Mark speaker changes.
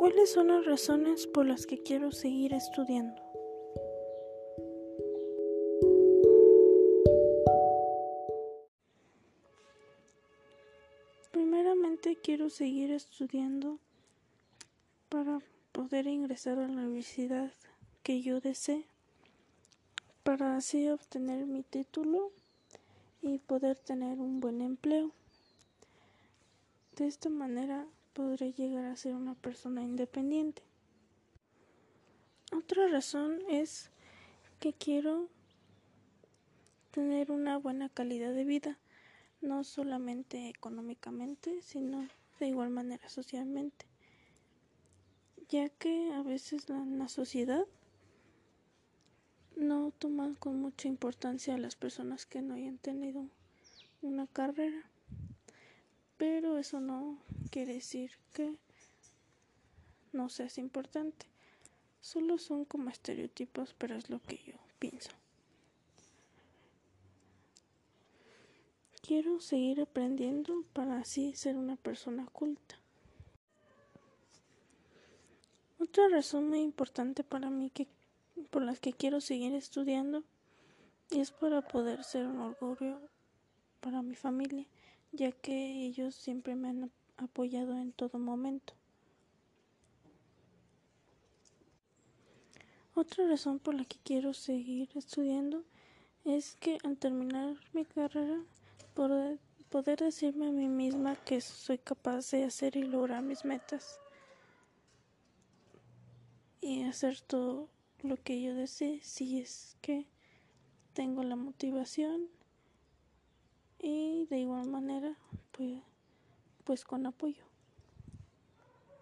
Speaker 1: ¿Cuáles son las razones por las que quiero seguir estudiando? Primeramente quiero seguir estudiando para poder ingresar a la universidad que yo desee, para así obtener mi título y poder tener un buen empleo. De esta manera podré llegar a ser una persona independiente. Otra razón es que quiero tener una buena calidad de vida, no solamente económicamente, sino de igual manera socialmente, ya que a veces en la sociedad no toman con mucha importancia a las personas que no hayan tenido una carrera. Pero eso no quiere decir que no seas importante. Solo son como estereotipos, pero es lo que yo pienso. Quiero seguir aprendiendo para así ser una persona culta. Otra razón muy importante para mí que por las que quiero seguir estudiando es para poder ser un orgullo para mi familia, ya que ellos siempre me han apoyado en todo momento. Otra razón por la que quiero seguir estudiando es que al terminar mi carrera poder, decirme a mí misma que soy capaz de hacer y lograr mis metas y hacer todo lo que yo desee si es que tengo la motivación y de igual manera pues, pues con apoyo.